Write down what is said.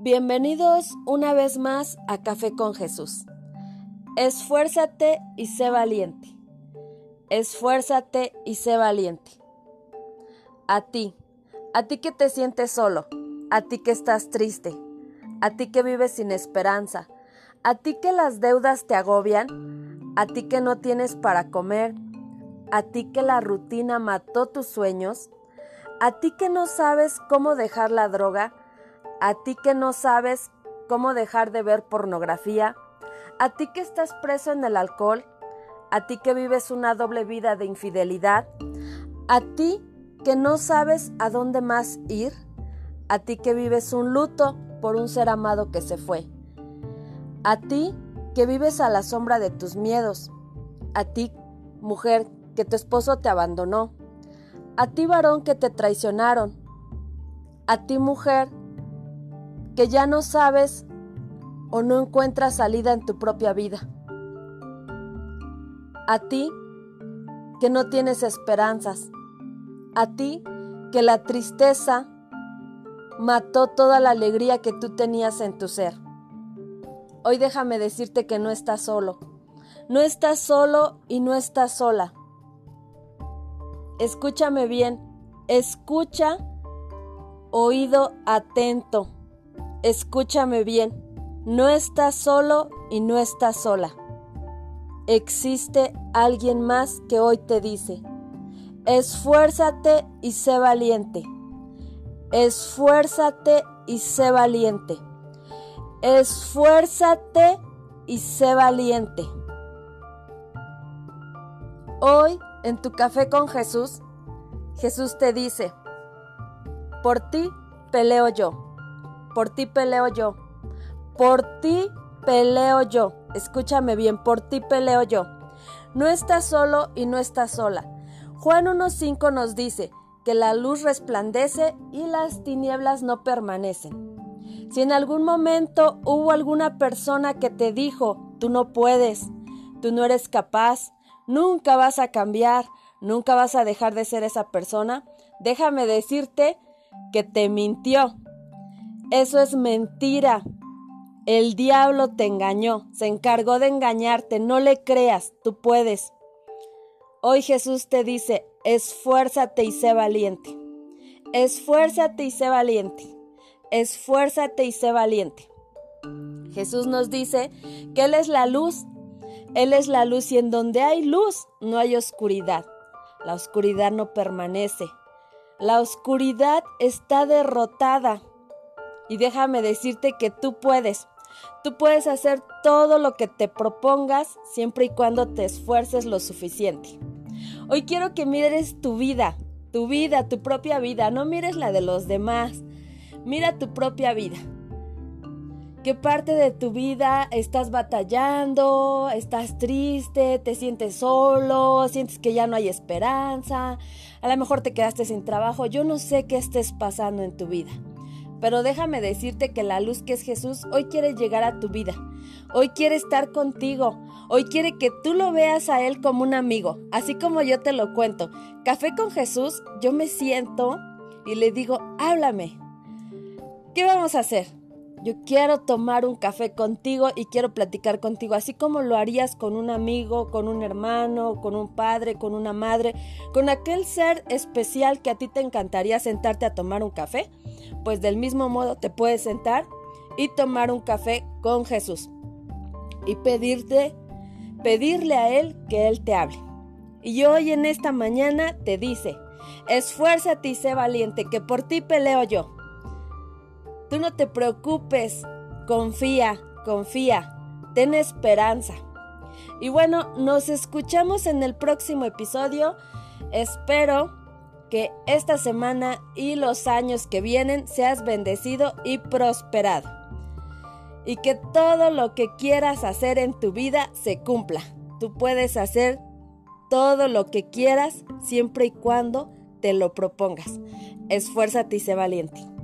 Bienvenidos una vez más a Café con Jesús. Esfuérzate y sé valiente. Esfuérzate y sé valiente. A ti, a ti que te sientes solo, a ti que estás triste, a ti que vives sin esperanza, a ti que las deudas te agobian, a ti que no tienes para comer, a ti que la rutina mató tus sueños, a ti que no sabes cómo dejar la droga, a ti que no sabes cómo dejar de ver pornografía, a ti que estás preso en el alcohol, a ti que vives una doble vida de infidelidad, a ti que no sabes a dónde más ir, a ti que vives un luto por un ser amado que se fue, a ti que vives a la sombra de tus miedos, a ti, mujer, que tu esposo te abandonó, a ti, varón, que te traicionaron, a ti, mujer, que ya no sabes o no encuentras salida en tu propia vida. A ti que no tienes esperanzas. A ti que la tristeza mató toda la alegría que tú tenías en tu ser. Hoy déjame decirte que no estás solo. No estás solo y no estás sola. Escúchame bien. Escucha oído atento. Escúchame bien, no estás solo y no estás sola. Existe alguien más que hoy te dice, esfuérzate y sé valiente. Esfuérzate y sé valiente. Esfuérzate y sé valiente. Hoy, en tu café con Jesús, Jesús te dice, por ti peleo yo por ti peleo yo. Por ti peleo yo. Escúchame bien, por ti peleo yo. No estás solo y no estás sola. Juan 1.5 nos dice que la luz resplandece y las tinieblas no permanecen. Si en algún momento hubo alguna persona que te dijo, tú no puedes, tú no eres capaz, nunca vas a cambiar, nunca vas a dejar de ser esa persona, déjame decirte que te mintió. Eso es mentira. El diablo te engañó, se encargó de engañarte, no le creas, tú puedes. Hoy Jesús te dice, esfuérzate y sé valiente. Esfuérzate y sé valiente. Esfuérzate y sé valiente. Jesús nos dice que Él es la luz. Él es la luz y en donde hay luz no hay oscuridad. La oscuridad no permanece. La oscuridad está derrotada. Y déjame decirte que tú puedes. Tú puedes hacer todo lo que te propongas siempre y cuando te esfuerces lo suficiente. Hoy quiero que mires tu vida, tu vida, tu propia vida. No mires la de los demás. Mira tu propia vida. ¿Qué parte de tu vida estás batallando? ¿Estás triste? ¿Te sientes solo? ¿Sientes que ya no hay esperanza? A lo mejor te quedaste sin trabajo. Yo no sé qué estés pasando en tu vida. Pero déjame decirte que la luz que es Jesús hoy quiere llegar a tu vida. Hoy quiere estar contigo. Hoy quiere que tú lo veas a Él como un amigo, así como yo te lo cuento. Café con Jesús, yo me siento y le digo, háblame. ¿Qué vamos a hacer? Yo quiero tomar un café contigo y quiero platicar contigo, así como lo harías con un amigo, con un hermano, con un padre, con una madre, con aquel ser especial que a ti te encantaría sentarte a tomar un café. Pues del mismo modo te puedes sentar y tomar un café con Jesús y pedirte, pedirle a Él que Él te hable. Y hoy en esta mañana te dice, esfuérzate y sé valiente, que por ti peleo yo. Tú no te preocupes, confía, confía, ten esperanza. Y bueno, nos escuchamos en el próximo episodio. Espero que esta semana y los años que vienen seas bendecido y prosperado. Y que todo lo que quieras hacer en tu vida se cumpla. Tú puedes hacer todo lo que quieras siempre y cuando te lo propongas. Esfuérzate y sé valiente.